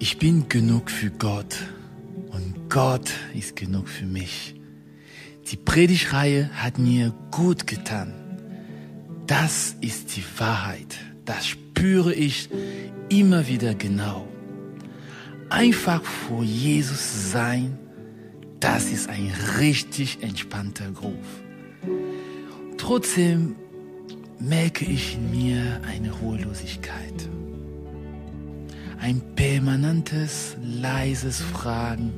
Ich bin genug für Gott und Gott ist genug für mich. Die Predigreihe hat mir gut getan. Das ist die Wahrheit. Das spüre ich immer wieder genau. Einfach vor Jesus sein, das ist ein richtig entspannter Groove. Trotzdem merke ich in mir eine Ruhelosigkeit. Ein permanentes, leises Fragen.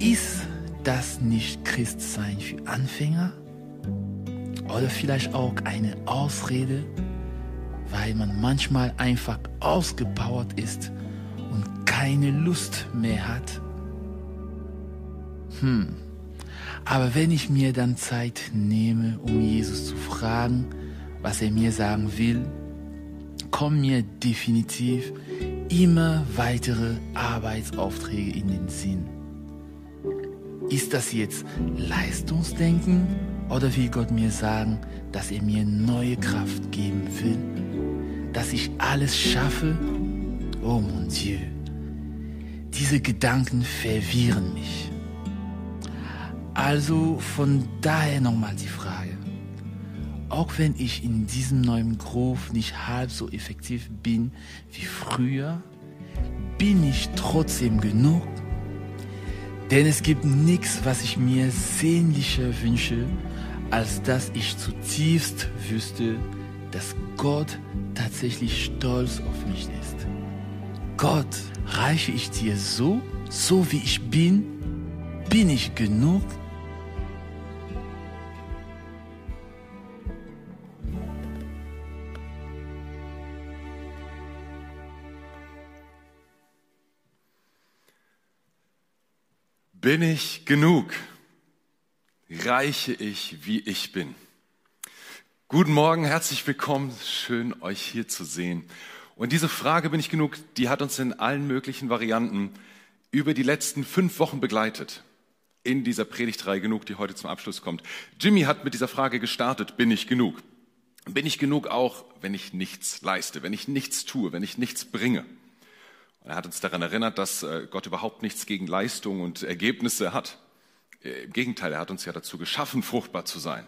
Ist das nicht Christsein für Anfänger? Oder vielleicht auch eine Ausrede, weil man manchmal einfach ausgepowert ist und keine Lust mehr hat? Hm. Aber wenn ich mir dann Zeit nehme, um Jesus zu fragen, was er mir sagen will, kommen mir definitiv immer weitere Arbeitsaufträge in den Sinn. Ist das jetzt Leistungsdenken oder will Gott mir sagen, dass er mir neue Kraft geben will? Dass ich alles schaffe? Oh mon Dieu, diese Gedanken verwirren mich. Also von daher nochmal die Frage. Auch wenn ich in diesem neuen Groove nicht halb so effektiv bin wie früher, bin ich trotzdem genug. Denn es gibt nichts, was ich mir sehnlicher wünsche, als dass ich zutiefst wüsste, dass Gott tatsächlich stolz auf mich ist. Gott, reiche ich dir so, so wie ich bin? Bin ich genug? Bin ich genug? Reiche ich, wie ich bin? Guten Morgen, herzlich willkommen. Schön, euch hier zu sehen. Und diese Frage, bin ich genug, die hat uns in allen möglichen Varianten über die letzten fünf Wochen begleitet. In dieser Predigtreihe genug, die heute zum Abschluss kommt. Jimmy hat mit dieser Frage gestartet, bin ich genug? Bin ich genug auch, wenn ich nichts leiste, wenn ich nichts tue, wenn ich nichts bringe? Er hat uns daran erinnert, dass äh, Gott überhaupt nichts gegen Leistung und Ergebnisse hat. Äh, Im Gegenteil, er hat uns ja dazu geschaffen, fruchtbar zu sein.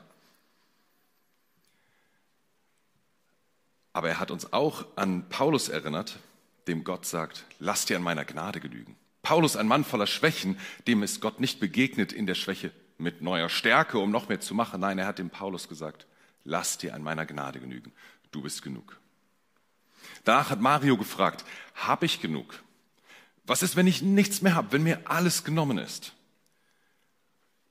Aber er hat uns auch an Paulus erinnert, dem Gott sagt, lass dir an meiner Gnade genügen. Paulus, ein Mann voller Schwächen, dem ist Gott nicht begegnet in der Schwäche mit neuer Stärke, um noch mehr zu machen. Nein, er hat dem Paulus gesagt, lass dir an meiner Gnade genügen. Du bist genug. Danach hat Mario gefragt, habe ich genug? Was ist, wenn ich nichts mehr habe, wenn mir alles genommen ist?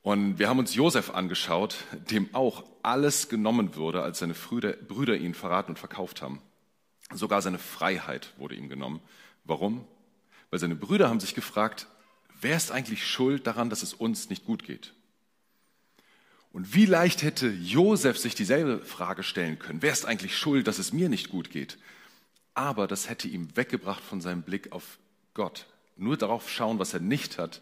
Und wir haben uns Josef angeschaut, dem auch alles genommen wurde, als seine Brüder ihn verraten und verkauft haben. Sogar seine Freiheit wurde ihm genommen. Warum? Weil seine Brüder haben sich gefragt, wer ist eigentlich schuld daran, dass es uns nicht gut geht? Und wie leicht hätte Josef sich dieselbe Frage stellen können, wer ist eigentlich schuld, dass es mir nicht gut geht? Aber das hätte ihm weggebracht von seinem Blick auf Gott. Nur darauf schauen, was er nicht hat,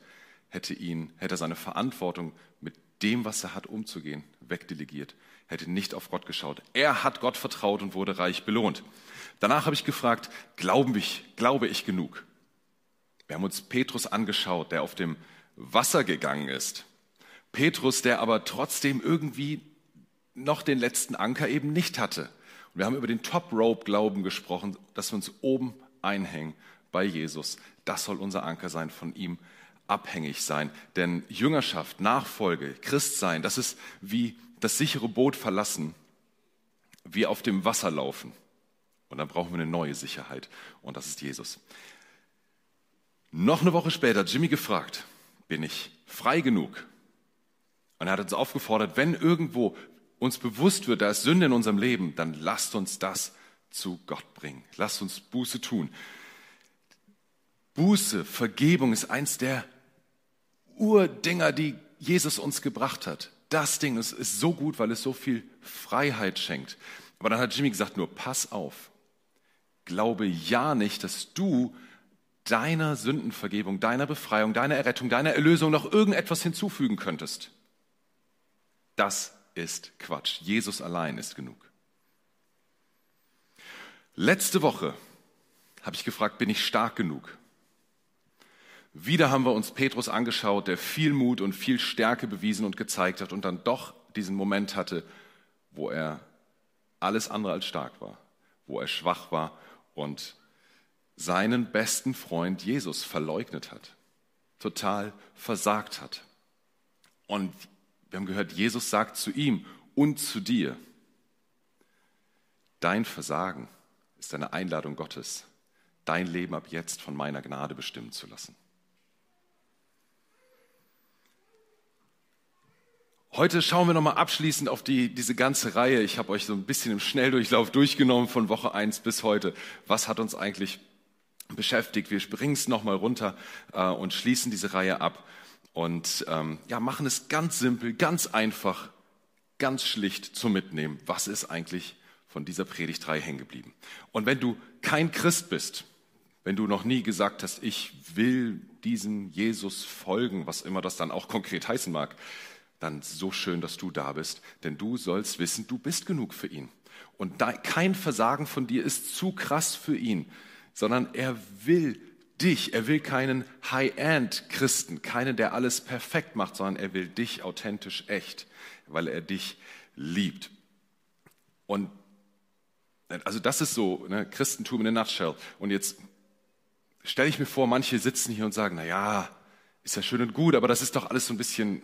hätte ihn, hätte er seine Verantwortung mit dem, was er hat, umzugehen, wegdelegiert, hätte nicht auf Gott geschaut. Er hat Gott vertraut und wurde reich belohnt. Danach habe ich gefragt, glaube ich, glaube ich genug? Wir haben uns Petrus angeschaut, der auf dem Wasser gegangen ist. Petrus, der aber trotzdem irgendwie noch den letzten Anker eben nicht hatte. Wir haben über den Top-Rope-Glauben gesprochen, dass wir uns oben einhängen bei Jesus. Das soll unser Anker sein, von ihm abhängig sein. Denn Jüngerschaft, Nachfolge, Christsein, das ist wie das sichere Boot verlassen, wie auf dem Wasser laufen. Und dann brauchen wir eine neue Sicherheit. Und das ist Jesus. Noch eine Woche später, Jimmy gefragt, bin ich frei genug? Und er hat uns aufgefordert, wenn irgendwo uns bewusst wird, da ist Sünde in unserem Leben, dann lasst uns das zu Gott bringen. Lasst uns Buße tun. Buße, Vergebung ist eins der Urdinger, die Jesus uns gebracht hat. Das Ding ist, ist so gut, weil es so viel Freiheit schenkt. Aber dann hat Jimmy gesagt, nur pass auf. Glaube ja nicht, dass du deiner Sündenvergebung, deiner Befreiung, deiner Errettung, deiner Erlösung noch irgendetwas hinzufügen könntest. Das ist Quatsch. Jesus allein ist genug. Letzte Woche habe ich gefragt, bin ich stark genug? Wieder haben wir uns Petrus angeschaut, der viel Mut und viel Stärke bewiesen und gezeigt hat und dann doch diesen Moment hatte, wo er alles andere als stark war, wo er schwach war und seinen besten Freund Jesus verleugnet hat, total versagt hat. Und wir haben gehört, Jesus sagt zu ihm und zu dir, dein Versagen ist eine Einladung Gottes, dein Leben ab jetzt von meiner Gnade bestimmen zu lassen. Heute schauen wir nochmal abschließend auf die, diese ganze Reihe. Ich habe euch so ein bisschen im Schnelldurchlauf durchgenommen von Woche 1 bis heute. Was hat uns eigentlich beschäftigt? Wir springen es nochmal runter äh, und schließen diese Reihe ab und ähm, ja, machen es ganz simpel, ganz einfach, ganz schlicht zum Mitnehmen. Was ist eigentlich von dieser Predigtreihe hängen geblieben? Und wenn du kein Christ bist, wenn du noch nie gesagt hast, ich will diesem Jesus folgen, was immer das dann auch konkret heißen mag, dann so schön, dass du da bist, denn du sollst wissen, du bist genug für ihn. Und kein Versagen von dir ist zu krass für ihn, sondern er will dich. Er will keinen High-End-Christen, keinen, der alles perfekt macht, sondern er will dich authentisch echt, weil er dich liebt. Und also das ist so ne, Christentum in a nutshell. Und jetzt stelle ich mir vor, manche sitzen hier und sagen, na ja, ist ja schön und gut, aber das ist doch alles so ein bisschen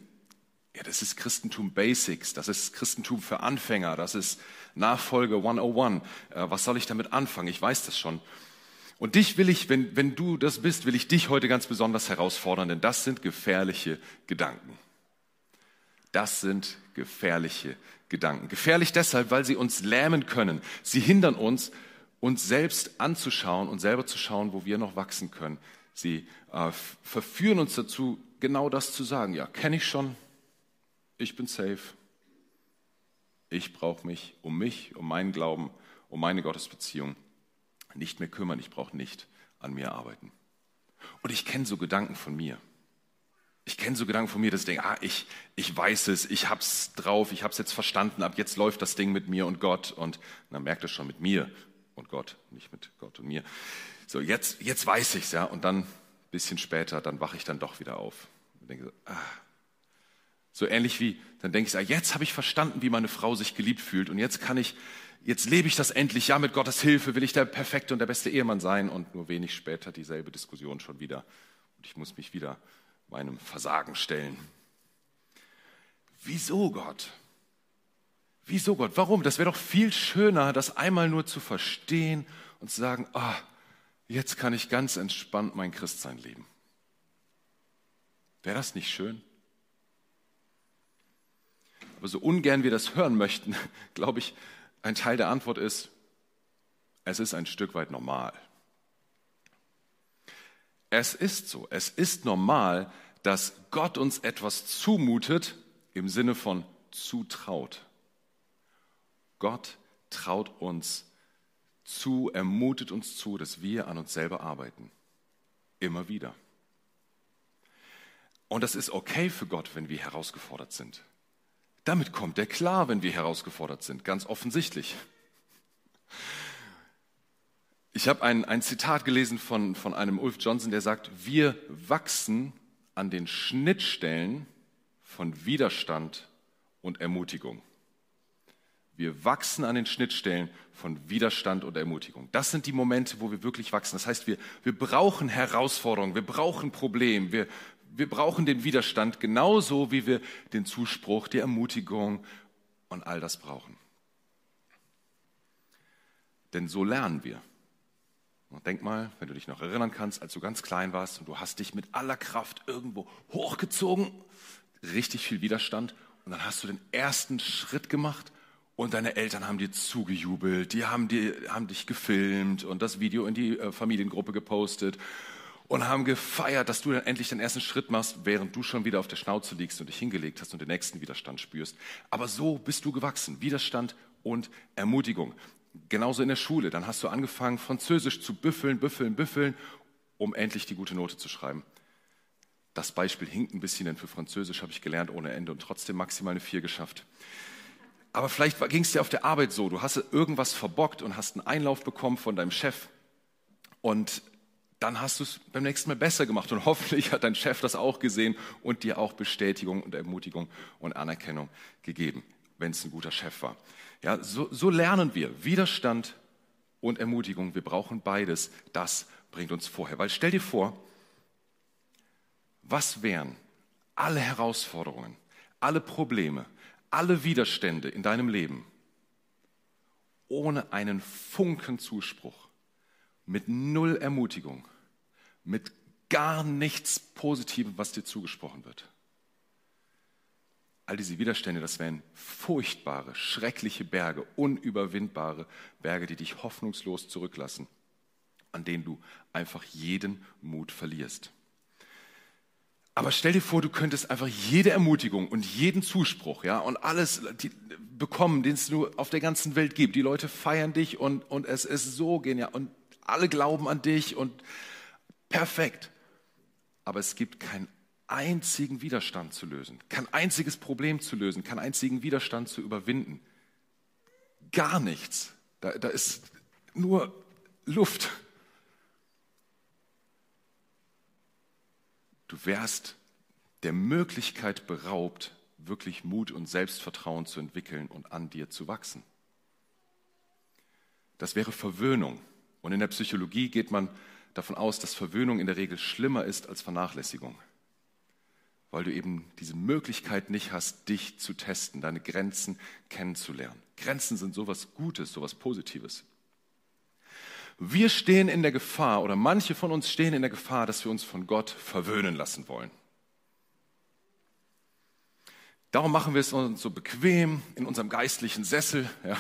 ja, das ist Christentum Basics, das ist Christentum für Anfänger, das ist Nachfolge 101. Äh, was soll ich damit anfangen? Ich weiß das schon. Und dich will ich, wenn, wenn du das bist, will ich dich heute ganz besonders herausfordern, denn das sind gefährliche Gedanken. Das sind gefährliche Gedanken. Gefährlich deshalb, weil sie uns lähmen können. Sie hindern uns, uns selbst anzuschauen und selber zu schauen, wo wir noch wachsen können. Sie äh, verführen uns dazu, genau das zu sagen. Ja, kenne ich schon, ich bin safe. Ich brauche mich um mich, um meinen Glauben, um meine Gottesbeziehung nicht mehr kümmern. Ich brauche nicht an mir arbeiten. Und ich kenne so Gedanken von mir. Ich kenne so Gedanken von mir, dass ich denke, ah, ich, ich weiß es, ich hab's drauf, ich hab's jetzt verstanden, ab jetzt läuft das Ding mit mir und Gott. Und dann merkt es schon mit mir und Gott, nicht mit Gott und mir. So, jetzt, jetzt weiß ich's, ja. Und dann, ein bisschen später, dann wache ich dann doch wieder auf. Und denke, ah, so ähnlich wie, dann denke ich, ah, jetzt habe ich verstanden, wie meine Frau sich geliebt fühlt und jetzt kann ich, jetzt lebe ich das endlich, ja, mit Gottes Hilfe will ich der perfekte und der beste Ehemann sein und nur wenig später dieselbe Diskussion schon wieder und ich muss mich wieder meinem Versagen stellen. Wieso Gott? Wieso Gott? Warum? Das wäre doch viel schöner, das einmal nur zu verstehen und zu sagen, ah, jetzt kann ich ganz entspannt mein Christsein leben. Wäre das nicht schön? Aber so ungern wir das hören möchten, glaube ich, ein Teil der Antwort ist, es ist ein Stück weit normal. Es ist so, es ist normal, dass Gott uns etwas zumutet im Sinne von zutraut. Gott traut uns zu, ermutet uns zu, dass wir an uns selber arbeiten. Immer wieder. Und das ist okay für Gott, wenn wir herausgefordert sind. Damit kommt er klar, wenn wir herausgefordert sind, ganz offensichtlich. Ich habe ein, ein Zitat gelesen von, von einem Ulf Johnson, der sagt, wir wachsen an den Schnittstellen von Widerstand und Ermutigung. Wir wachsen an den Schnittstellen von Widerstand und Ermutigung. Das sind die Momente, wo wir wirklich wachsen. Das heißt, wir, wir brauchen Herausforderungen, wir brauchen Probleme, wir, wir brauchen den Widerstand genauso, wie wir den Zuspruch, die Ermutigung und all das brauchen. Denn so lernen wir. Und denk mal, wenn du dich noch erinnern kannst, als du ganz klein warst und du hast dich mit aller Kraft irgendwo hochgezogen, richtig viel Widerstand, und dann hast du den ersten Schritt gemacht und deine Eltern haben dir zugejubelt, die haben, dir, haben dich gefilmt und das Video in die äh, Familiengruppe gepostet und haben gefeiert, dass du dann endlich den ersten Schritt machst, während du schon wieder auf der Schnauze liegst und dich hingelegt hast und den nächsten Widerstand spürst. Aber so bist du gewachsen. Widerstand und Ermutigung. Genauso in der Schule. Dann hast du angefangen, Französisch zu büffeln, büffeln, büffeln, um endlich die gute Note zu schreiben. Das Beispiel hinkt ein bisschen, denn für Französisch habe ich gelernt ohne Ende und trotzdem maximal eine 4 geschafft. Aber vielleicht ging es dir auf der Arbeit so, du hast irgendwas verbockt und hast einen Einlauf bekommen von deinem Chef und dann hast du es beim nächsten Mal besser gemacht und hoffentlich hat dein Chef das auch gesehen und dir auch Bestätigung und Ermutigung und Anerkennung gegeben, wenn es ein guter Chef war. Ja, so, so lernen wir Widerstand und Ermutigung. Wir brauchen beides. Das bringt uns vorher. Weil stell dir vor, was wären alle Herausforderungen, alle Probleme, alle Widerstände in deinem Leben ohne einen Funken Zuspruch, mit null Ermutigung, mit gar nichts Positivem, was dir zugesprochen wird. All diese Widerstände, das wären furchtbare, schreckliche Berge, unüberwindbare Berge, die dich hoffnungslos zurücklassen, an denen du einfach jeden Mut verlierst. Aber stell dir vor, du könntest einfach jede Ermutigung und jeden Zuspruch, ja, und alles bekommen, den es nur auf der ganzen Welt gibt. Die Leute feiern dich und, und es ist so genial und alle glauben an dich und perfekt. Aber es gibt keinen einzigen Widerstand zu lösen, kein einziges Problem zu lösen, keinen einzigen Widerstand zu überwinden. Gar nichts. Da, da ist nur Luft. Du wärst der Möglichkeit beraubt, wirklich Mut und Selbstvertrauen zu entwickeln und an dir zu wachsen. Das wäre Verwöhnung. Und in der Psychologie geht man davon aus, dass Verwöhnung in der Regel schlimmer ist als Vernachlässigung, weil du eben diese Möglichkeit nicht hast, dich zu testen, deine Grenzen kennenzulernen. Grenzen sind sowas Gutes, sowas Positives. Wir stehen in der Gefahr, oder manche von uns stehen in der Gefahr, dass wir uns von Gott verwöhnen lassen wollen. Darum machen wir es uns so bequem in unserem geistlichen Sessel ja,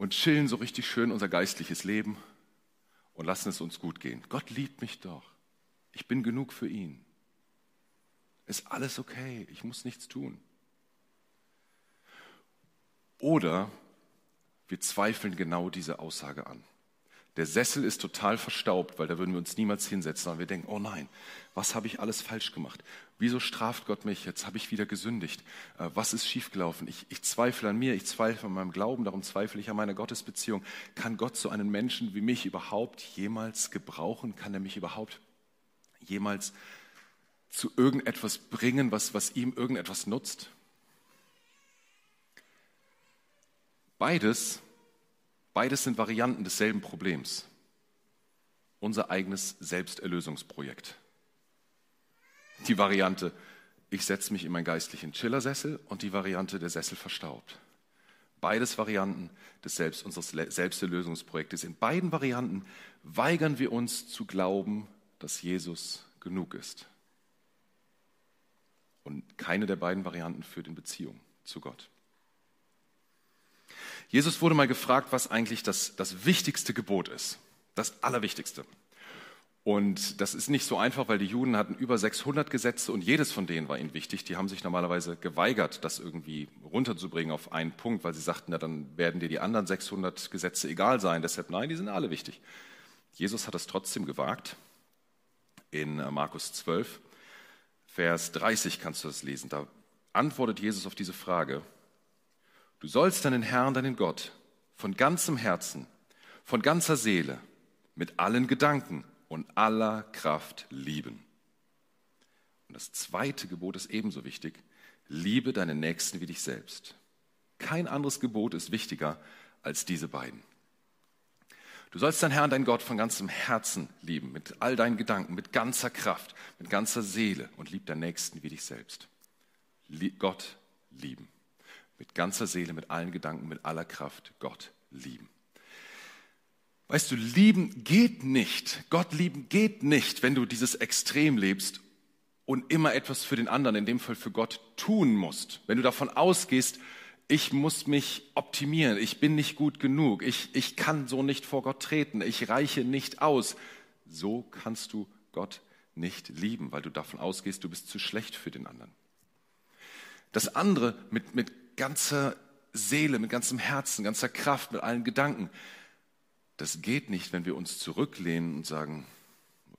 und chillen so richtig schön unser geistliches Leben und lassen es uns gut gehen. Gott liebt mich doch. Ich bin genug für ihn. Ist alles okay. Ich muss nichts tun. Oder wir zweifeln genau diese Aussage an. Der Sessel ist total verstaubt, weil da würden wir uns niemals hinsetzen, sondern wir denken, oh nein, was habe ich alles falsch gemacht? Wieso straft Gott mich? Jetzt habe ich wieder gesündigt. Äh, was ist schiefgelaufen? Ich, ich zweifle an mir, ich zweifle an meinem Glauben, darum zweifle ich an meiner Gottesbeziehung. Kann Gott so einen Menschen wie mich überhaupt jemals gebrauchen? Kann er mich überhaupt jemals zu irgendetwas bringen, was, was ihm irgendetwas nutzt? Beides Beides sind Varianten desselben Problems. Unser eigenes Selbsterlösungsprojekt. Die Variante, ich setze mich in meinen geistlichen Chillersessel und die Variante, der Sessel verstaubt. Beides Varianten des Selbst, unseres Selbsterlösungsprojektes. In beiden Varianten weigern wir uns zu glauben, dass Jesus genug ist. Und keine der beiden Varianten führt in Beziehung zu Gott. Jesus wurde mal gefragt, was eigentlich das, das wichtigste Gebot ist. Das Allerwichtigste. Und das ist nicht so einfach, weil die Juden hatten über 600 Gesetze und jedes von denen war ihnen wichtig. Die haben sich normalerweise geweigert, das irgendwie runterzubringen auf einen Punkt, weil sie sagten, na, dann werden dir die anderen 600 Gesetze egal sein. Deshalb, nein, die sind alle wichtig. Jesus hat es trotzdem gewagt. In äh, Markus 12, Vers 30 kannst du das lesen. Da antwortet Jesus auf diese Frage, Du sollst deinen Herrn, deinen Gott, von ganzem Herzen, von ganzer Seele, mit allen Gedanken und aller Kraft lieben. Und das zweite Gebot ist ebenso wichtig. Liebe deinen Nächsten wie dich selbst. Kein anderes Gebot ist wichtiger als diese beiden. Du sollst deinen Herrn, deinen Gott von ganzem Herzen lieben, mit all deinen Gedanken, mit ganzer Kraft, mit ganzer Seele und lieb deinen Nächsten wie dich selbst. Gott lieben mit ganzer Seele, mit allen Gedanken, mit aller Kraft Gott lieben. Weißt du, lieben geht nicht. Gott lieben geht nicht, wenn du dieses Extrem lebst und immer etwas für den anderen, in dem Fall für Gott, tun musst. Wenn du davon ausgehst, ich muss mich optimieren, ich bin nicht gut genug, ich, ich kann so nicht vor Gott treten, ich reiche nicht aus. So kannst du Gott nicht lieben, weil du davon ausgehst, du bist zu schlecht für den anderen. Das andere mit, mit ganzer Seele, mit ganzem Herzen, ganzer Kraft, mit allen Gedanken. Das geht nicht, wenn wir uns zurücklehnen und sagen,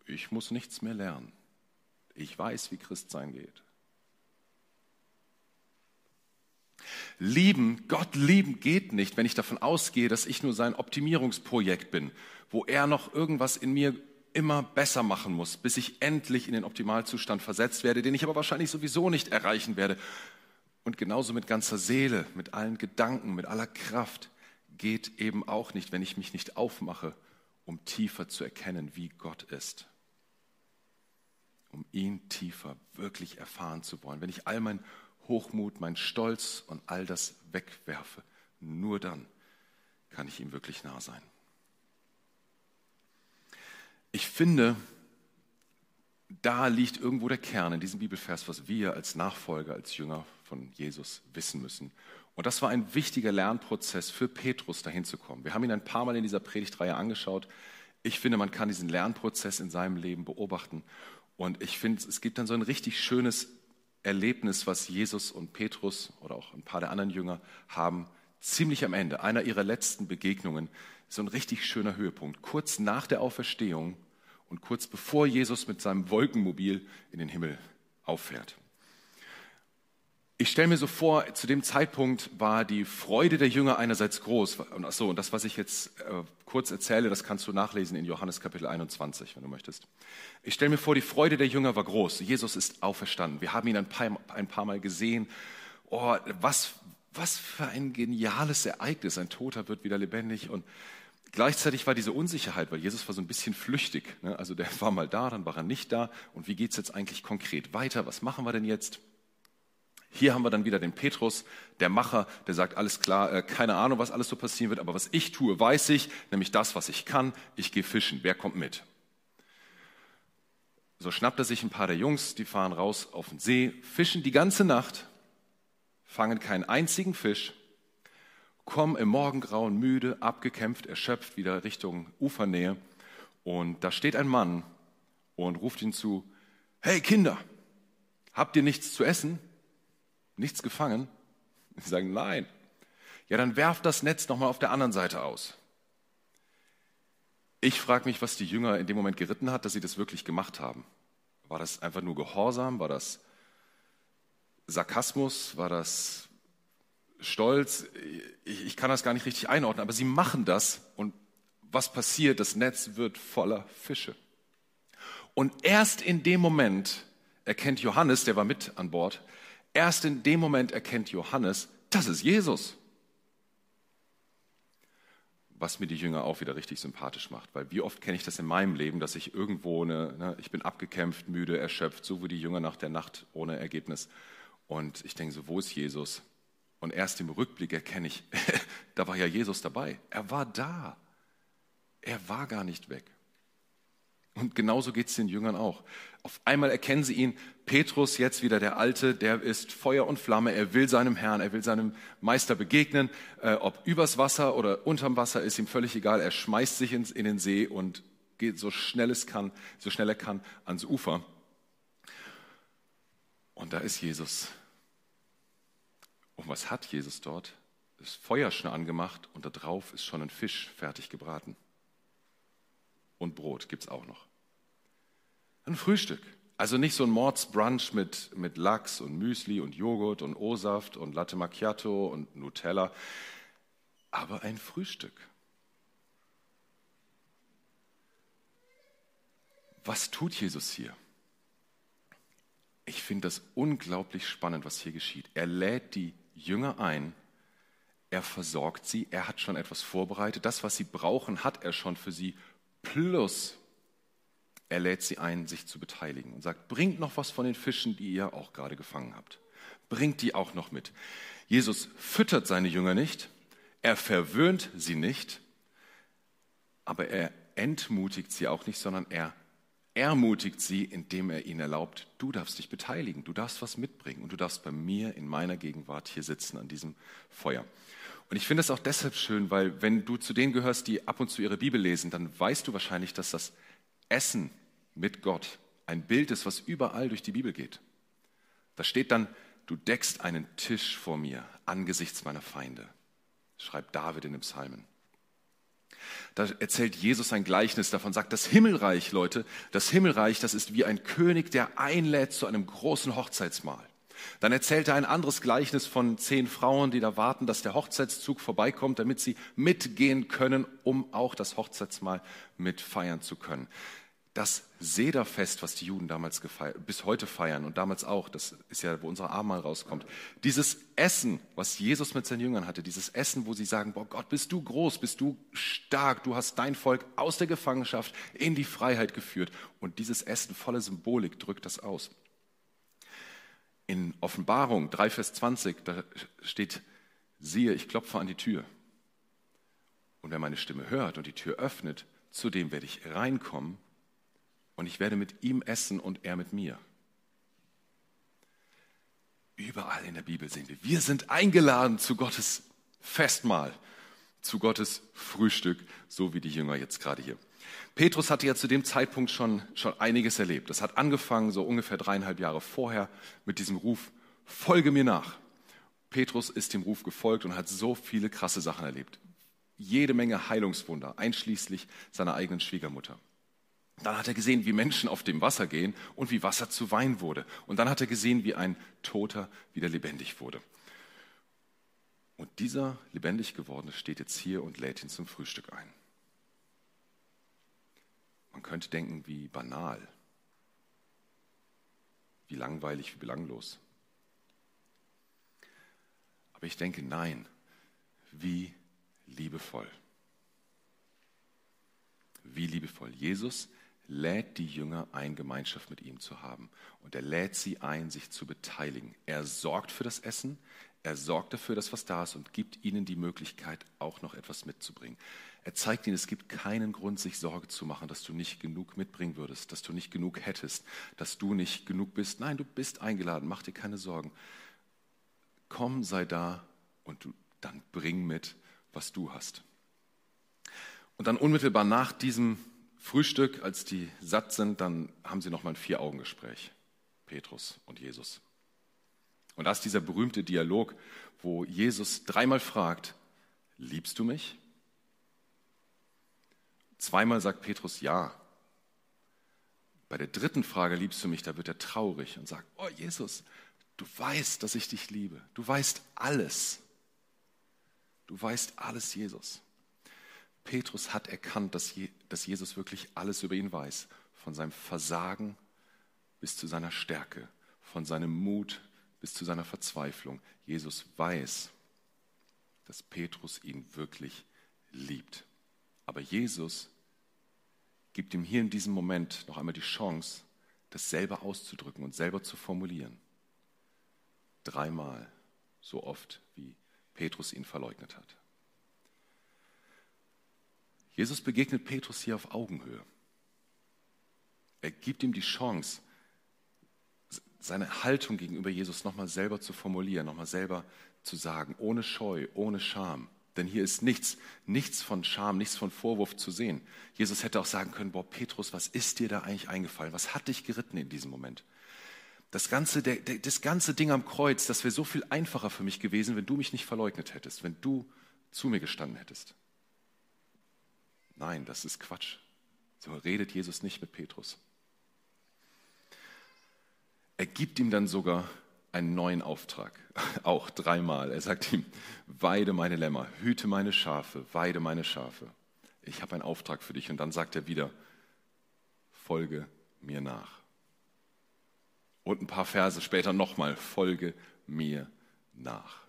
ich muss nichts mehr lernen. Ich weiß, wie Christsein geht. Lieben, Gott lieben geht nicht, wenn ich davon ausgehe, dass ich nur sein Optimierungsprojekt bin, wo er noch irgendwas in mir immer besser machen muss, bis ich endlich in den Optimalzustand versetzt werde, den ich aber wahrscheinlich sowieso nicht erreichen werde. Und genauso mit ganzer Seele, mit allen Gedanken, mit aller Kraft geht eben auch nicht, wenn ich mich nicht aufmache, um tiefer zu erkennen, wie Gott ist. Um ihn tiefer wirklich erfahren zu wollen. Wenn ich all mein Hochmut, mein Stolz und all das wegwerfe, nur dann kann ich ihm wirklich nah sein. Ich finde, da liegt irgendwo der Kern in diesem Bibelvers, was wir als Nachfolger, als Jünger von Jesus wissen müssen. Und das war ein wichtiger Lernprozess für Petrus, dahin zu kommen. Wir haben ihn ein paar Mal in dieser Predigtreihe angeschaut. Ich finde, man kann diesen Lernprozess in seinem Leben beobachten. Und ich finde, es gibt dann so ein richtig schönes Erlebnis, was Jesus und Petrus oder auch ein paar der anderen Jünger haben, ziemlich am Ende, einer ihrer letzten Begegnungen, so ein richtig schöner Höhepunkt. Kurz nach der Auferstehung und kurz bevor Jesus mit seinem Wolkenmobil in den Himmel auffährt. Ich stelle mir so vor, zu dem Zeitpunkt war die Freude der Jünger einerseits groß. Und ach und das, was ich jetzt äh, kurz erzähle, das kannst du nachlesen in Johannes Kapitel 21, wenn du möchtest. Ich stelle mir vor, die Freude der Jünger war groß. Jesus ist auferstanden. Wir haben ihn ein paar, ein paar Mal gesehen. Oh, was, was für ein geniales Ereignis. Ein Toter wird wieder lebendig. Und gleichzeitig war diese Unsicherheit, weil Jesus war so ein bisschen flüchtig. Ne? Also der war mal da, dann war er nicht da. Und wie geht es jetzt eigentlich konkret weiter? Was machen wir denn jetzt? Hier haben wir dann wieder den Petrus, der Macher, der sagt, alles klar, äh, keine Ahnung, was alles so passieren wird, aber was ich tue, weiß ich, nämlich das, was ich kann. Ich gehe fischen. Wer kommt mit? So schnappt er sich ein paar der Jungs, die fahren raus auf den See, fischen die ganze Nacht, fangen keinen einzigen Fisch, kommen im Morgengrauen müde, abgekämpft, erschöpft wieder Richtung Ufernähe. Und da steht ein Mann und ruft ihnen zu, hey Kinder, habt ihr nichts zu essen? Nichts gefangen? Sie sagen, nein. Ja, dann werft das Netz nochmal auf der anderen Seite aus. Ich frage mich, was die Jünger in dem Moment geritten hat, dass sie das wirklich gemacht haben. War das einfach nur Gehorsam? War das Sarkasmus? War das Stolz? Ich, ich kann das gar nicht richtig einordnen, aber sie machen das und was passiert? Das Netz wird voller Fische. Und erst in dem Moment erkennt Johannes, der war mit an Bord, erst in dem Moment erkennt Johannes, das ist Jesus. Was mir die Jünger auch wieder richtig sympathisch macht, weil wie oft kenne ich das in meinem Leben, dass ich irgendwo, eine, ne, ich bin abgekämpft, müde, erschöpft, so wie die Jünger nach der Nacht ohne Ergebnis. Und ich denke so, wo ist Jesus? Und erst im Rückblick erkenne ich, da war ja Jesus dabei. Er war da. Er war gar nicht weg. Und genauso geht es den Jüngern auch. Auf einmal erkennen sie ihn, Petrus jetzt wieder der Alte, der ist Feuer und Flamme, er will seinem Herrn, er will seinem Meister begegnen, äh, ob übers Wasser oder unterm Wasser ist ihm völlig egal, er schmeißt sich ins, in den See und geht so schnell es kann, so schnell er kann ans Ufer. Und da ist Jesus. Und was hat Jesus dort? Das Feuer schon angemacht und da drauf ist schon ein Fisch fertig gebraten und Brot gibt es auch noch. Ein Frühstück. Also nicht so ein Mordsbrunch mit, mit Lachs und Müsli und Joghurt und O-Saft und Latte Macchiato und Nutella, aber ein Frühstück. Was tut Jesus hier? Ich finde das unglaublich spannend, was hier geschieht. Er lädt die Jünger ein, er versorgt sie, er hat schon etwas vorbereitet. Das, was sie brauchen, hat er schon für sie Plus, er lädt sie ein, sich zu beteiligen und sagt, bringt noch was von den Fischen, die ihr auch gerade gefangen habt. Bringt die auch noch mit. Jesus füttert seine Jünger nicht, er verwöhnt sie nicht, aber er entmutigt sie auch nicht, sondern er ermutigt sie, indem er ihnen erlaubt, du darfst dich beteiligen, du darfst was mitbringen und du darfst bei mir in meiner Gegenwart hier sitzen an diesem Feuer. Und ich finde es auch deshalb schön, weil wenn du zu denen gehörst, die ab und zu ihre Bibel lesen, dann weißt du wahrscheinlich, dass das Essen mit Gott ein Bild ist, was überall durch die Bibel geht. Da steht dann, du deckst einen Tisch vor mir angesichts meiner Feinde, schreibt David in den Psalmen. Da erzählt Jesus ein Gleichnis davon, sagt, das Himmelreich, Leute, das Himmelreich, das ist wie ein König, der einlädt zu einem großen Hochzeitsmahl. Dann erzählt er ein anderes Gleichnis von zehn Frauen, die da warten, dass der Hochzeitszug vorbeikommt, damit sie mitgehen können, um auch das Hochzeitsmahl mitfeiern zu können. Das Sederfest, was die Juden damals gefeiert, bis heute feiern und damals auch, das ist ja, wo unser Abendmahl rauskommt, dieses Essen, was Jesus mit seinen Jüngern hatte, dieses Essen, wo sie sagen, boah Gott, bist du groß, bist du stark, du hast dein Volk aus der Gefangenschaft in die Freiheit geführt und dieses Essen voller Symbolik drückt das aus. In Offenbarung 3, Vers 20, da steht, siehe, ich klopfe an die Tür. Und wer meine Stimme hört und die Tür öffnet, zu dem werde ich reinkommen und ich werde mit ihm essen und er mit mir. Überall in der Bibel sehen wir, wir sind eingeladen zu Gottes Festmahl, zu Gottes Frühstück, so wie die Jünger jetzt gerade hier. Petrus hatte ja zu dem Zeitpunkt schon, schon einiges erlebt. Das hat angefangen so ungefähr dreieinhalb Jahre vorher mit diesem Ruf, folge mir nach. Petrus ist dem Ruf gefolgt und hat so viele krasse Sachen erlebt. Jede Menge Heilungswunder, einschließlich seiner eigenen Schwiegermutter. Dann hat er gesehen, wie Menschen auf dem Wasser gehen und wie Wasser zu Wein wurde. Und dann hat er gesehen, wie ein Toter wieder lebendig wurde. Und dieser lebendig gewordene steht jetzt hier und lädt ihn zum Frühstück ein. Man könnte denken, wie banal, wie langweilig, wie belanglos. Aber ich denke, nein, wie liebevoll. Wie liebevoll. Jesus lädt die Jünger ein, Gemeinschaft mit ihm zu haben. Und er lädt sie ein, sich zu beteiligen. Er sorgt für das Essen, er sorgt dafür, dass was da ist und gibt ihnen die Möglichkeit, auch noch etwas mitzubringen. Er zeigt ihnen, es gibt keinen Grund, sich Sorge zu machen, dass du nicht genug mitbringen würdest, dass du nicht genug hättest, dass du nicht genug bist. Nein, du bist eingeladen, mach dir keine Sorgen. Komm, sei da und du, dann bring mit, was du hast. Und dann unmittelbar nach diesem Frühstück, als die satt sind, dann haben sie nochmal ein Vier-Augen-Gespräch, Petrus und Jesus. Und da ist dieser berühmte Dialog, wo Jesus dreimal fragt, liebst du mich? Zweimal sagt Petrus ja. Bei der dritten Frage, liebst du mich, da wird er traurig und sagt, oh Jesus, du weißt, dass ich dich liebe. Du weißt alles. Du weißt alles, Jesus. Petrus hat erkannt, dass, Jesus wirklich alles über ihn weiß, von seinem Versagen bis zu seiner Stärke, von seinem Mut bis zu seiner Verzweiflung. Jesus weiß, dass Petrus ihn wirklich liebt. Aber Jesus gibt ihm hier in diesem Moment noch einmal die Chance, das selber auszudrücken und selber zu formulieren. Dreimal so oft, wie Petrus ihn verleugnet hat. Jesus begegnet Petrus hier auf Augenhöhe. Er gibt ihm die Chance, seine Haltung gegenüber Jesus nochmal selber zu formulieren, nochmal selber zu sagen, ohne Scheu, ohne Scham. Denn hier ist nichts, nichts von Scham, nichts von Vorwurf zu sehen. Jesus hätte auch sagen können, boah, Petrus, was ist dir da eigentlich eingefallen? Was hat dich geritten in diesem Moment? Das ganze, der, der, das ganze Ding am Kreuz, das wäre so viel einfacher für mich gewesen, wenn du mich nicht verleugnet hättest, wenn du zu mir gestanden hättest. Nein, das ist Quatsch. So redet Jesus nicht mit Petrus. Er gibt ihm dann sogar einen neuen Auftrag, auch dreimal. Er sagt ihm, weide meine Lämmer, hüte meine Schafe, weide meine Schafe. Ich habe einen Auftrag für dich. Und dann sagt er wieder, folge mir nach. Und ein paar Verse später nochmal, folge mir nach.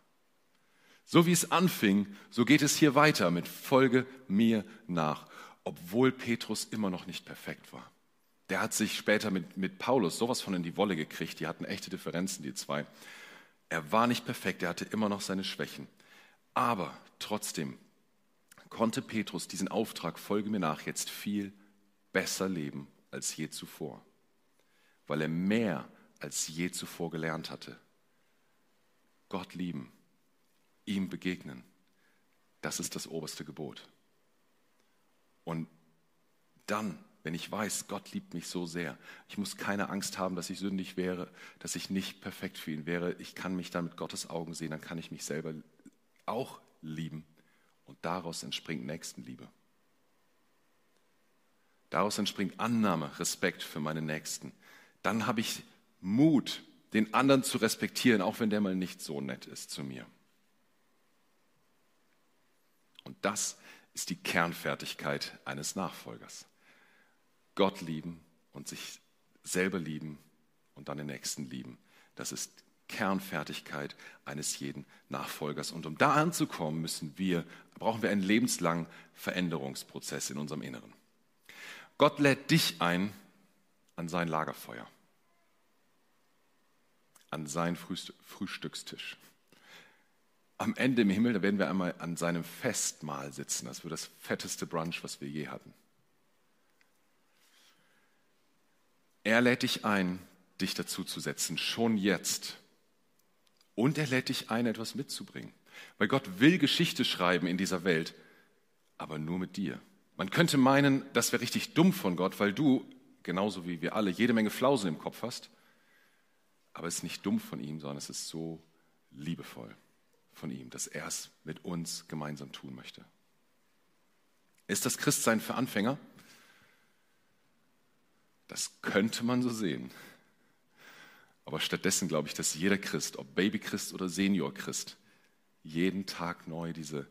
So wie es anfing, so geht es hier weiter mit Folge mir nach, obwohl Petrus immer noch nicht perfekt war. Der hat sich später mit, mit Paulus sowas von in die Wolle gekriegt. Die hatten echte Differenzen, die zwei. Er war nicht perfekt, er hatte immer noch seine Schwächen. Aber trotzdem konnte Petrus diesen Auftrag, folge mir nach, jetzt viel besser leben als je zuvor, weil er mehr als je zuvor gelernt hatte. Gott lieben, ihm begegnen. Das ist das oberste Gebot. Und dann, wenn ich weiß, Gott liebt mich so sehr, ich muss keine Angst haben, dass ich sündig wäre, dass ich nicht perfekt für ihn wäre, ich kann mich dann mit Gottes Augen sehen, dann kann ich mich selber auch lieben. Und daraus entspringt Nächstenliebe. Daraus entspringt Annahme, Respekt für meine Nächsten. Dann habe ich Mut, den anderen zu respektieren, auch wenn der mal nicht so nett ist zu mir. Und das ist die Kernfertigkeit eines Nachfolgers. Gott lieben und sich selber lieben und dann den Nächsten lieben. Das ist Kernfertigkeit eines jeden Nachfolgers. Und um da anzukommen, müssen wir, brauchen wir einen lebenslangen Veränderungsprozess in unserem Inneren. Gott lädt dich ein an sein Lagerfeuer, an seinen Frühstückstisch. Am Ende im Himmel, da werden wir einmal an seinem Festmahl sitzen. Das wird das fetteste Brunch, was wir je hatten. Er lädt dich ein, dich dazu zu setzen, schon jetzt. Und er lädt dich ein, etwas mitzubringen. Weil Gott will Geschichte schreiben in dieser Welt, aber nur mit dir. Man könnte meinen, das wäre richtig dumm von Gott, weil du, genauso wie wir alle, jede Menge Flausen im Kopf hast. Aber es ist nicht dumm von ihm, sondern es ist so liebevoll von ihm, dass er es mit uns gemeinsam tun möchte. Ist das Christsein für Anfänger? Das könnte man so sehen. Aber stattdessen glaube ich, dass jeder Christ, ob Babychrist oder Seniorchrist, jeden Tag neu diese,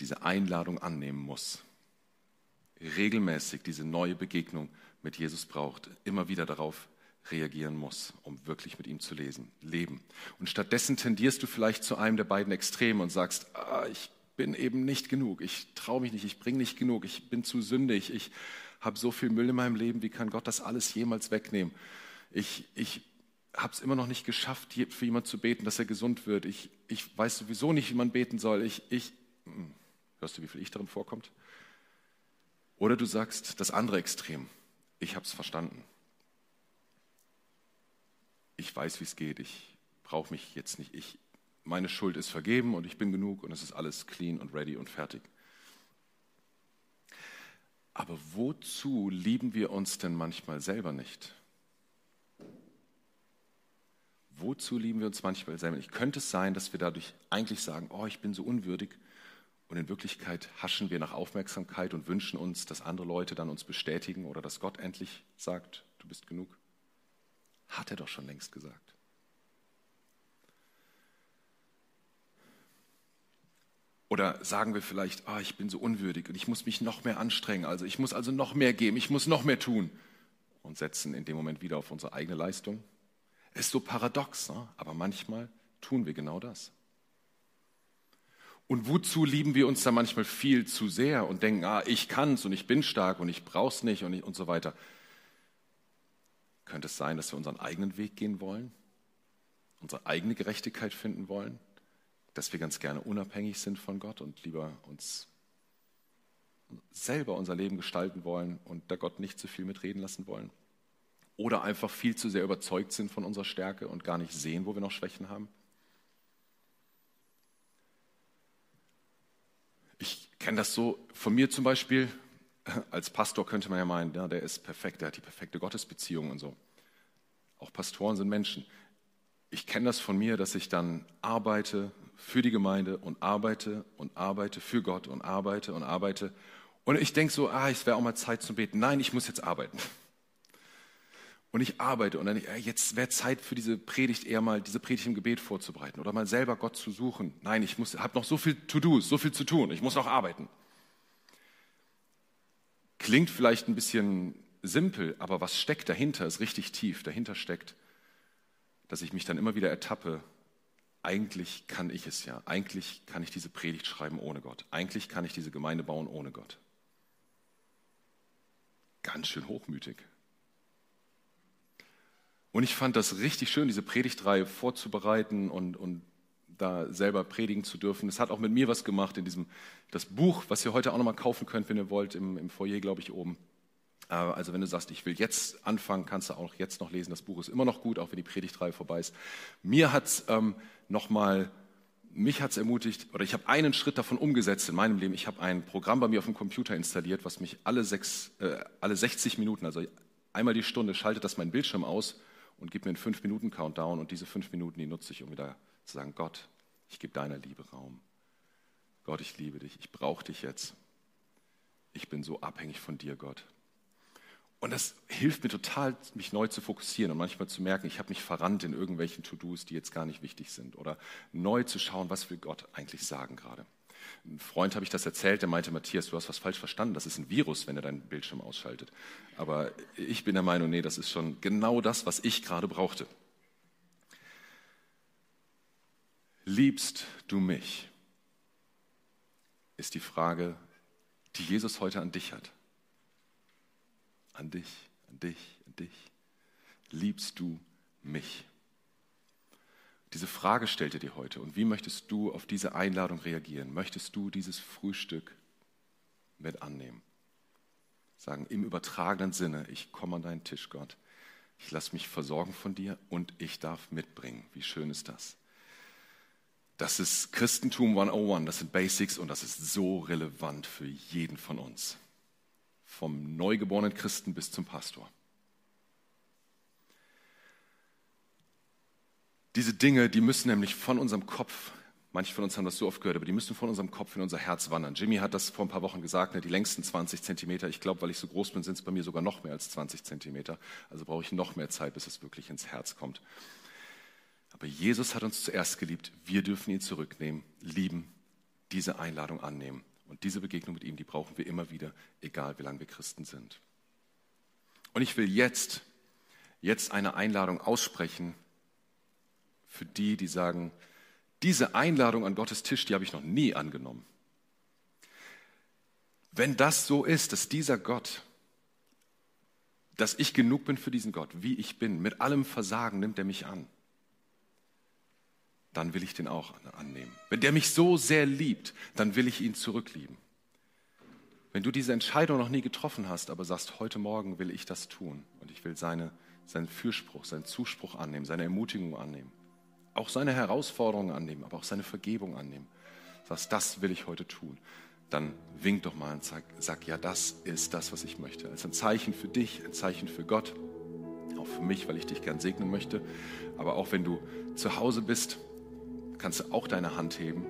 diese Einladung annehmen muss. Regelmäßig diese neue Begegnung mit Jesus braucht, immer wieder darauf reagieren muss, um wirklich mit ihm zu lesen, leben. Und stattdessen tendierst du vielleicht zu einem der beiden Extreme und sagst, ah, ich bin eben nicht genug, ich traue mich nicht, ich bringe nicht genug, ich bin zu sündig, ich habe so viel Müll in meinem Leben, wie kann Gott das alles jemals wegnehmen? Ich, ich habe es immer noch nicht geschafft, für jemanden zu beten, dass er gesund wird. Ich, ich weiß sowieso nicht, wie man beten soll. Ich, ich, hm, hörst du, wie viel ich darin vorkommt? Oder du sagst das andere Extrem. Ich habe es verstanden. Ich weiß, wie es geht. Ich brauche mich jetzt nicht. Ich, meine Schuld ist vergeben und ich bin genug und es ist alles clean und ready und fertig. Aber wozu lieben wir uns denn manchmal selber nicht? Wozu lieben wir uns manchmal selber nicht? Könnte es sein, dass wir dadurch eigentlich sagen, oh, ich bin so unwürdig und in Wirklichkeit haschen wir nach Aufmerksamkeit und wünschen uns, dass andere Leute dann uns bestätigen oder dass Gott endlich sagt, du bist genug? Hat er doch schon längst gesagt. Oder sagen wir vielleicht, ah, ich bin so unwürdig und ich muss mich noch mehr anstrengen, also ich muss also noch mehr geben, ich muss noch mehr tun und setzen in dem Moment wieder auf unsere eigene Leistung. Ist so paradox, ne? aber manchmal tun wir genau das. Und wozu lieben wir uns da manchmal viel zu sehr und denken, ah, ich kann's und ich bin stark und ich brauch's nicht und, ich, und so weiter. Könnte es sein, dass wir unseren eigenen Weg gehen wollen, unsere eigene Gerechtigkeit finden wollen? dass wir ganz gerne unabhängig sind von Gott und lieber uns selber unser Leben gestalten wollen und da Gott nicht zu viel mitreden lassen wollen. Oder einfach viel zu sehr überzeugt sind von unserer Stärke und gar nicht sehen, wo wir noch Schwächen haben. Ich kenne das so von mir zum Beispiel. Als Pastor könnte man ja meinen, ja, der ist perfekt, der hat die perfekte Gottesbeziehung und so. Auch Pastoren sind Menschen. Ich kenne das von mir, dass ich dann arbeite, für die Gemeinde und arbeite und arbeite für Gott und arbeite und arbeite. Und ich denke so, ah, es wäre auch mal Zeit zum Beten. Nein, ich muss jetzt arbeiten. Und ich arbeite und dann, jetzt wäre Zeit für diese Predigt eher mal, diese Predigt im Gebet vorzubereiten oder mal selber Gott zu suchen. Nein, ich habe noch so viel To-Dos, so viel zu tun. Ich muss noch arbeiten. Klingt vielleicht ein bisschen simpel, aber was steckt dahinter, ist richtig tief. Dahinter steckt, dass ich mich dann immer wieder ertappe eigentlich kann ich es ja. Eigentlich kann ich diese Predigt schreiben ohne Gott. Eigentlich kann ich diese Gemeinde bauen ohne Gott. Ganz schön hochmütig. Und ich fand das richtig schön, diese Predigtreihe vorzubereiten und, und da selber predigen zu dürfen. Es hat auch mit mir was gemacht in diesem, das Buch, was ihr heute auch nochmal kaufen könnt, wenn ihr wollt, im, im Foyer, glaube ich, oben. Äh, also wenn du sagst, ich will jetzt anfangen, kannst du auch jetzt noch lesen. Das Buch ist immer noch gut, auch wenn die Predigtreihe vorbei ist. Mir hat es ähm, nochmal, mich hat es ermutigt, oder ich habe einen Schritt davon umgesetzt in meinem Leben. Ich habe ein Programm bei mir auf dem Computer installiert, was mich alle, sechs, äh, alle 60 Minuten, also einmal die Stunde, schaltet das mein Bildschirm aus und gibt mir einen 5-Minuten-Countdown. Und diese fünf Minuten, die nutze ich, um wieder zu sagen, Gott, ich gebe deiner Liebe Raum. Gott, ich liebe dich, ich brauche dich jetzt. Ich bin so abhängig von dir, Gott. Und das hilft mir total, mich neu zu fokussieren und manchmal zu merken, ich habe mich verrannt in irgendwelchen To-Dos, die jetzt gar nicht wichtig sind. Oder neu zu schauen, was will Gott eigentlich sagen gerade. Ein Freund habe ich das erzählt, der meinte, Matthias, du hast was falsch verstanden. Das ist ein Virus, wenn er deinen Bildschirm ausschaltet. Aber ich bin der Meinung, nee, das ist schon genau das, was ich gerade brauchte. Liebst du mich? Ist die Frage, die Jesus heute an dich hat. An dich, an dich, an dich. Liebst du mich? Diese Frage stellt er dir heute. Und wie möchtest du auf diese Einladung reagieren? Möchtest du dieses Frühstück mit annehmen? Sagen im übertragenen Sinne, ich komme an deinen Tisch, Gott. Ich lasse mich versorgen von dir und ich darf mitbringen. Wie schön ist das? Das ist Christentum 101, das sind Basics und das ist so relevant für jeden von uns. Vom neugeborenen Christen bis zum Pastor. Diese Dinge, die müssen nämlich von unserem Kopf, manche von uns haben das so oft gehört, aber die müssen von unserem Kopf in unser Herz wandern. Jimmy hat das vor ein paar Wochen gesagt, ne, die längsten 20 Zentimeter. Ich glaube, weil ich so groß bin, sind es bei mir sogar noch mehr als 20 Zentimeter. Also brauche ich noch mehr Zeit, bis es wirklich ins Herz kommt. Aber Jesus hat uns zuerst geliebt. Wir dürfen ihn zurücknehmen, lieben, diese Einladung annehmen. Und diese Begegnung mit ihm, die brauchen wir immer wieder, egal wie lange wir Christen sind. Und ich will jetzt, jetzt eine Einladung aussprechen für die, die sagen, diese Einladung an Gottes Tisch, die habe ich noch nie angenommen. Wenn das so ist, dass dieser Gott, dass ich genug bin für diesen Gott, wie ich bin, mit allem Versagen nimmt er mich an, dann will ich den auch annehmen. Wenn der mich so sehr liebt, dann will ich ihn zurücklieben. Wenn du diese Entscheidung noch nie getroffen hast, aber sagst, heute Morgen will ich das tun und ich will seine, seinen Fürspruch, seinen Zuspruch annehmen, seine Ermutigung annehmen, auch seine Herausforderungen annehmen, aber auch seine Vergebung annehmen. Sagst, das will ich heute tun. Dann wink doch mal und sag, sag, ja, das ist das, was ich möchte. Als ein Zeichen für dich, ein Zeichen für Gott, auch für mich, weil ich dich gern segnen möchte. Aber auch wenn du zu Hause bist, kannst du auch deine Hand heben.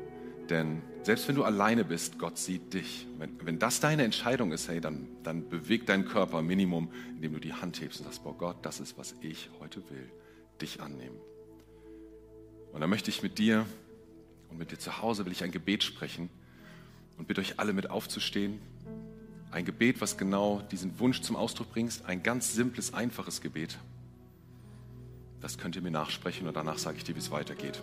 Denn selbst wenn du alleine bist, Gott sieht dich. Wenn, wenn das deine Entscheidung ist, hey, dann, dann beweg deinen Körper Minimum, indem du die Hand hebst und sagst, boah Gott, das ist, was ich heute will, dich annehmen. Und dann möchte ich mit dir und mit dir zu Hause will ich ein Gebet sprechen und bitte euch alle mit aufzustehen. Ein Gebet, was genau diesen Wunsch zum Ausdruck bringt. Ein ganz simples, einfaches Gebet. Das könnt ihr mir nachsprechen und danach sage ich dir, wie es weitergeht.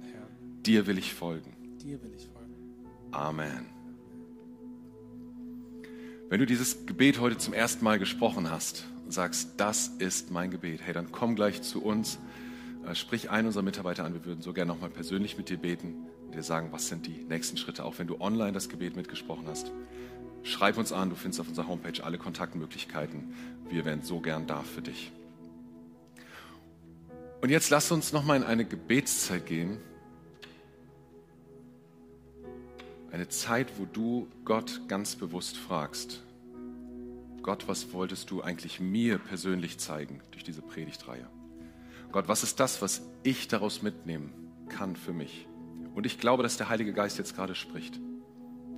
Herrn. Dir will ich folgen. Dir will ich folgen. Amen. Wenn du dieses Gebet heute zum ersten Mal gesprochen hast und sagst, das ist mein Gebet, hey, dann komm gleich zu uns, äh, sprich einen unserer Mitarbeiter an, wir würden so gerne nochmal persönlich mit dir beten und dir sagen, was sind die nächsten Schritte, auch wenn du online das Gebet mitgesprochen hast. Schreib uns an, du findest auf unserer Homepage alle Kontaktmöglichkeiten. Wir wären so gern da für dich. Und jetzt lass uns nochmal in eine Gebetszeit gehen. Eine Zeit, wo du Gott ganz bewusst fragst, Gott, was wolltest du eigentlich mir persönlich zeigen durch diese Predigtreihe? Gott, was ist das, was ich daraus mitnehmen kann für mich? Und ich glaube, dass der Heilige Geist jetzt gerade spricht.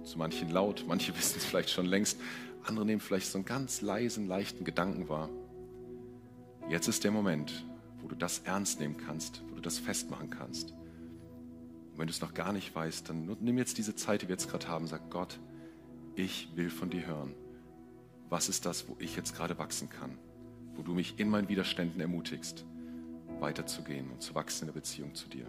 Zu manchen laut, manche wissen es vielleicht schon längst, andere nehmen vielleicht so einen ganz leisen, leichten Gedanken wahr. Jetzt ist der Moment, wo du das ernst nehmen kannst, wo du das festmachen kannst. Und wenn du es noch gar nicht weißt, dann nimm jetzt diese Zeit, die wir jetzt gerade haben, sag Gott, ich will von dir hören. Was ist das, wo ich jetzt gerade wachsen kann? Wo du mich in meinen Widerständen ermutigst, weiterzugehen und zu wachsen in der Beziehung zu dir.